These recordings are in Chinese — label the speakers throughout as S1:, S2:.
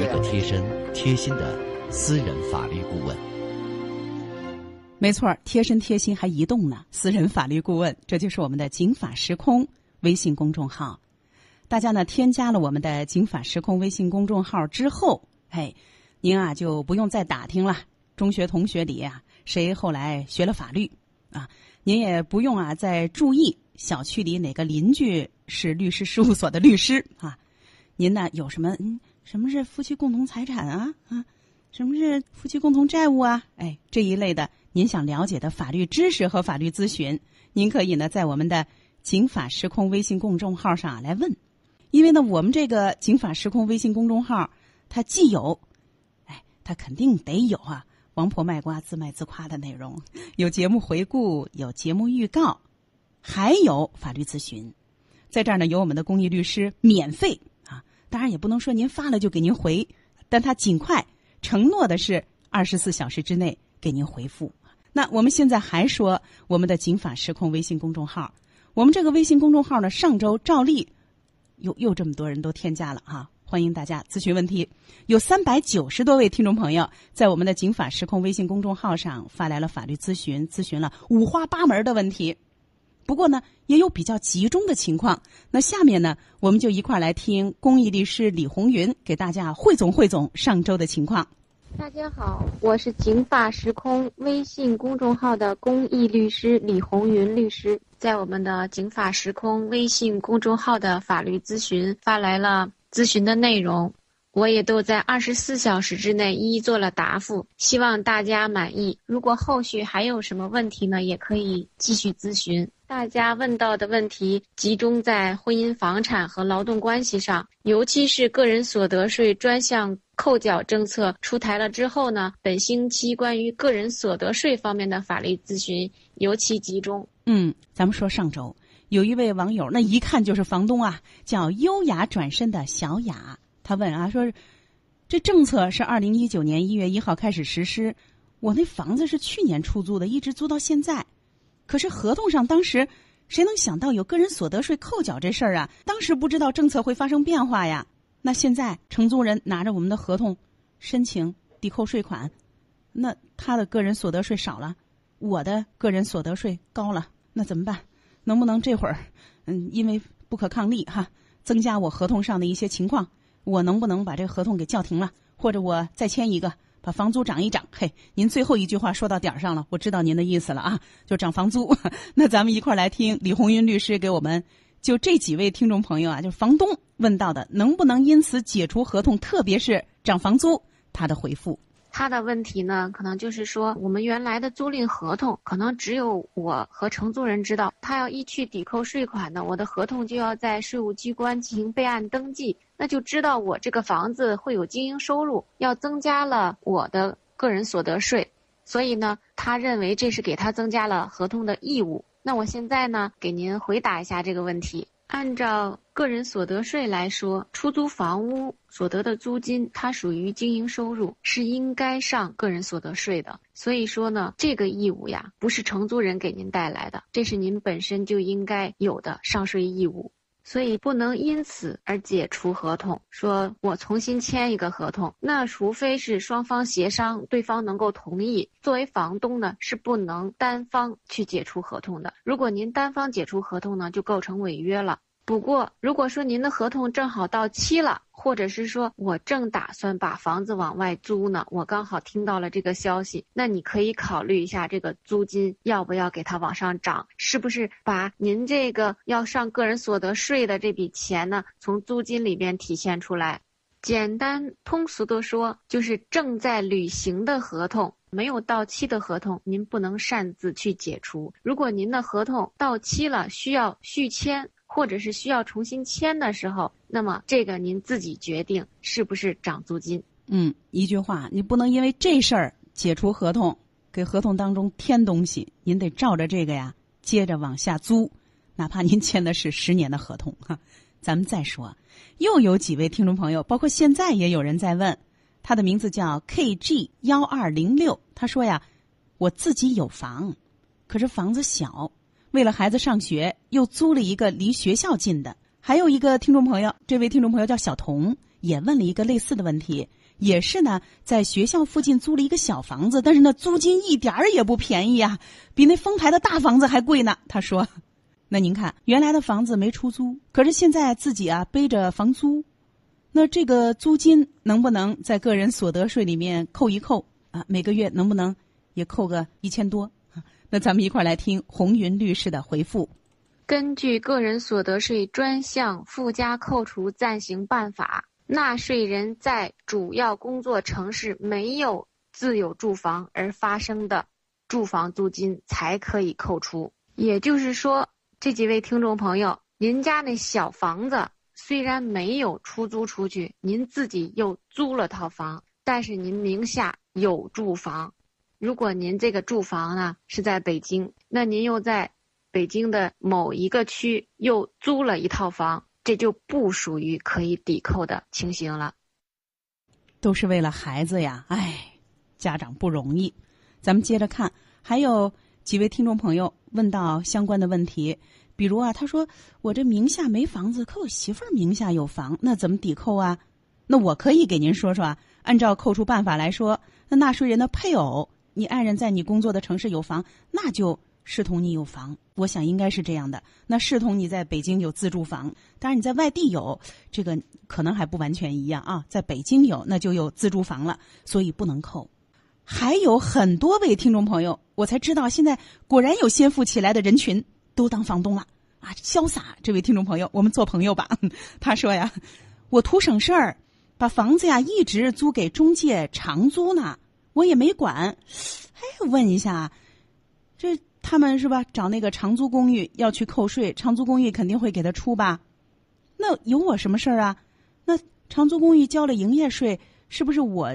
S1: 一个贴身、贴心的。私人法律顾问，
S2: 没错，贴身贴心还移动呢。私人法律顾问，这就是我们的“警法时空”微信公众号。大家呢添加了我们的“警法时空”微信公众号之后，嘿，您啊就不用再打听了。中学同学里啊，谁后来学了法律啊？您也不用啊再注意小区里哪个邻居是律师事务所的律师啊？您呢有什么嗯？什么是夫妻共同财产啊？啊？什么是夫妻共同债务啊？哎，这一类的，您想了解的法律知识和法律咨询，您可以呢在我们的“警法时空”微信公众号上来问。因为呢，我们这个“警法时空”微信公众号，它既有，哎，它肯定得有啊，王婆卖瓜自卖自夸的内容，有节目回顾，有节目预告，还有法律咨询。在这儿呢，有我们的公益律师免费，当然也不能说您发了就给您回，但他尽快。承诺的是二十四小时之内给您回复。那我们现在还说我们的“警法时空”微信公众号，我们这个微信公众号呢，上周照例又又这么多人都添加了哈，欢迎大家咨询问题。有三百九十多位听众朋友在我们的“警法时空”微信公众号上发来了法律咨询，咨询了五花八门的问题。不过呢，也有比较集中的情况。那下面呢，我们就一块儿来听公益律师李红云给大家汇总汇总上周的情况。
S3: 大家好，我是警法时空微信公众号的公益律师李红云律师，在我们的警法时空微信公众号的法律咨询发来了咨询的内容，我也都在二十四小时之内一一做了答复，希望大家满意。如果后续还有什么问题呢，也可以继续咨询。大家问到的问题集中在婚姻房产和劳动关系上，尤其是个人所得税专项扣缴政策出台了之后呢，本星期关于个人所得税方面的法律咨询尤其集中。
S2: 嗯，咱们说上周有一位网友，那一看就是房东啊，叫优雅转身的小雅，他问啊，说这政策是二零一九年一月一号开始实施，我那房子是去年出租的，一直租到现在。可是合同上当时，谁能想到有个人所得税扣缴这事儿啊？当时不知道政策会发生变化呀。那现在承租人拿着我们的合同，申请抵扣税款，那他的个人所得税少了，我的个人所得税高了，那怎么办？能不能这会儿，嗯，因为不可抗力哈，增加我合同上的一些情况，我能不能把这个合同给叫停了，或者我再签一个？把房租涨一涨，嘿，您最后一句话说到点儿上了，我知道您的意思了啊，就涨房租。那咱们一块儿来听李红云律师给我们就这几位听众朋友啊，就是房东问到的，能不能因此解除合同，特别是涨房租，他的回复。
S3: 他的问题呢，可能就是说，我们原来的租赁合同，可能只有我和承租人知道。他要一去抵扣税款呢，我的合同就要在税务机关进行备案登记，那就知道我这个房子会有经营收入，要增加了我的个人所得税。所以呢，他认为这是给他增加了合同的义务。那我现在呢，给您回答一下这个问题。按照个人所得税来说，出租房屋所得的租金，它属于经营收入，是应该上个人所得税的。所以说呢，这个义务呀，不是承租人给您带来的，这是您本身就应该有的上税义务。所以不能因此而解除合同，说我重新签一个合同。那除非是双方协商，对方能够同意。作为房东呢，是不能单方去解除合同的。如果您单方解除合同呢，就构成违约了。不过，如果说您的合同正好到期了，或者是说我正打算把房子往外租呢，我刚好听到了这个消息，那你可以考虑一下这个租金要不要给它往上涨，是不是把您这个要上个人所得税的这笔钱呢，从租金里边体现出来。简单通俗的说，就是正在履行的合同，没有到期的合同，您不能擅自去解除。如果您的合同到期了，需要续签。或者是需要重新签的时候，那么这个您自己决定是不是涨租金。
S2: 嗯，一句话，你不能因为这事儿解除合同，给合同当中添东西，您得照着这个呀，接着往下租，哪怕您签的是十年的合同哈。咱们再说，又有几位听众朋友，包括现在也有人在问，他的名字叫 KG 幺二零六，他说呀，我自己有房，可是房子小，为了孩子上学，又租了一个离学校近的。还有一个听众朋友，这位听众朋友叫小童，也问了一个类似的问题。也是呢，在学校附近租了一个小房子，但是那租金一点儿也不便宜啊，比那丰台的大房子还贵呢。他说：“那您看，原来的房子没出租，可是现在自己啊背着房租，那这个租金能不能在个人所得税里面扣一扣啊？每个月能不能也扣个一千多？那咱们一块儿来听红云律师的回复。
S3: 根据个人所得税专项附加扣除暂行办法。”纳税人在主要工作城市没有自有住房而发生的住房租金才可以扣除。也就是说，这几位听众朋友，您家那小房子虽然没有出租出去，您自己又租了套房，但是您名下有住房。如果您这个住房呢是在北京，那您又在北京的某一个区又租了一套房。这就不属于可以抵扣的情形了。
S2: 都是为了孩子呀，哎，家长不容易。咱们接着看，还有几位听众朋友问到相关的问题，比如啊，他说我这名下没房子，可我媳妇儿名下有房，那怎么抵扣啊？那我可以给您说说啊，按照扣除办法来说，那纳税人的配偶，你爱人在你工作的城市有房，那就。视同你有房，我想应该是这样的。那视同你在北京有自住房，当然你在外地有，这个可能还不完全一样啊。在北京有，那就有自住房了，所以不能扣。还有很多位听众朋友，我才知道现在果然有先富起来的人群都当房东了啊，潇洒！这位听众朋友，我们做朋友吧。他说呀，我图省事儿，把房子呀一直租给中介长租呢，我也没管。哎，问一下，这。他们是吧？找那个长租公寓要去扣税，长租公寓肯定会给他出吧？那有我什么事儿啊？那长租公寓交了营业税，是不是我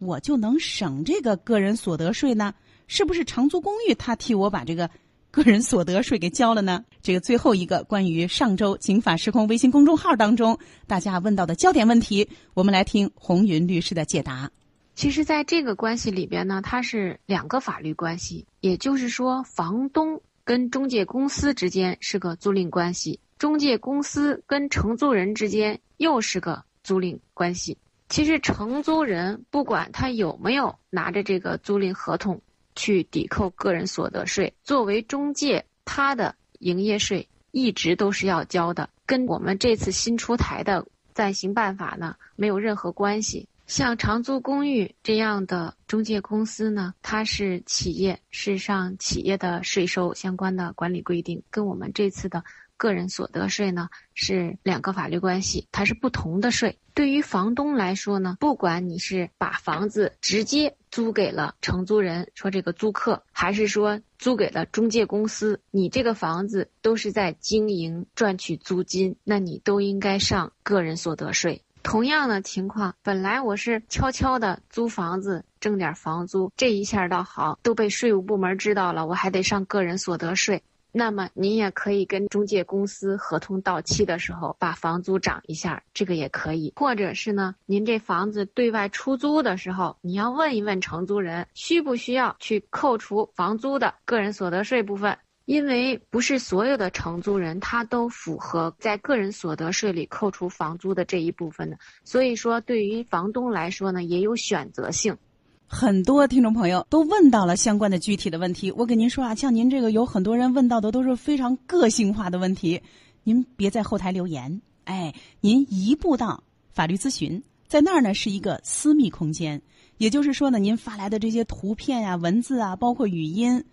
S2: 我就能省这个个人所得税呢？是不是长租公寓他替我把这个个人所得税给交了呢？这个最后一个关于上周“警法时空”微信公众号当中大家问到的焦点问题，我们来听红云律师的解答。
S3: 其实，在这个关系里边呢，它是两个法律关系，也就是说，房东跟中介公司之间是个租赁关系，中介公司跟承租人之间又是个租赁关系。其实，承租人不管他有没有拿着这个租赁合同去抵扣个人所得税，作为中介，他的营业税一直都是要交的，跟我们这次新出台的暂行办法呢没有任何关系。像长租公寓这样的中介公司呢，它是企业，是上企业的税收相关的管理规定，跟我们这次的个人所得税呢是两个法律关系，它是不同的税。对于房东来说呢，不管你是把房子直接租给了承租人，说这个租客，还是说租给了中介公司，你这个房子都是在经营赚取租金，那你都应该上个人所得税。同样的情况，本来我是悄悄的租房子挣点房租，这一下倒好，都被税务部门知道了，我还得上个人所得税。那么您也可以跟中介公司合同到期的时候把房租涨一下，这个也可以。或者是呢，您这房子对外出租的时候，你要问一问承租人，需不需要去扣除房租的个人所得税部分。因为不是所有的承租人他都符合在个人所得税里扣除房租的这一部分的，所以说对于房东来说呢，也有选择性。
S2: 很多听众朋友都问到了相关的具体的问题，我跟您说啊，像您这个有很多人问到的都是非常个性化的问题，您别在后台留言，哎，您移步到法律咨询，在那儿呢是一个私密空间，也就是说呢，您发来的这些图片呀、文字啊，包括语音。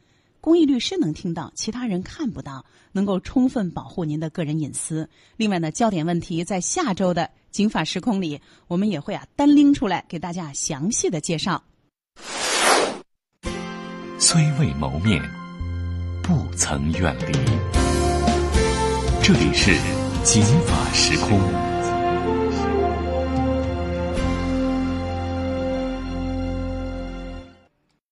S2: 公益律师能听到，其他人看不到，能够充分保护您的个人隐私。另外呢，焦点问题在下周的《警法时空》里，我们也会啊单拎出来给大家详细的介绍。
S4: 虽未谋面，不曾远离。这里是《警法时空》。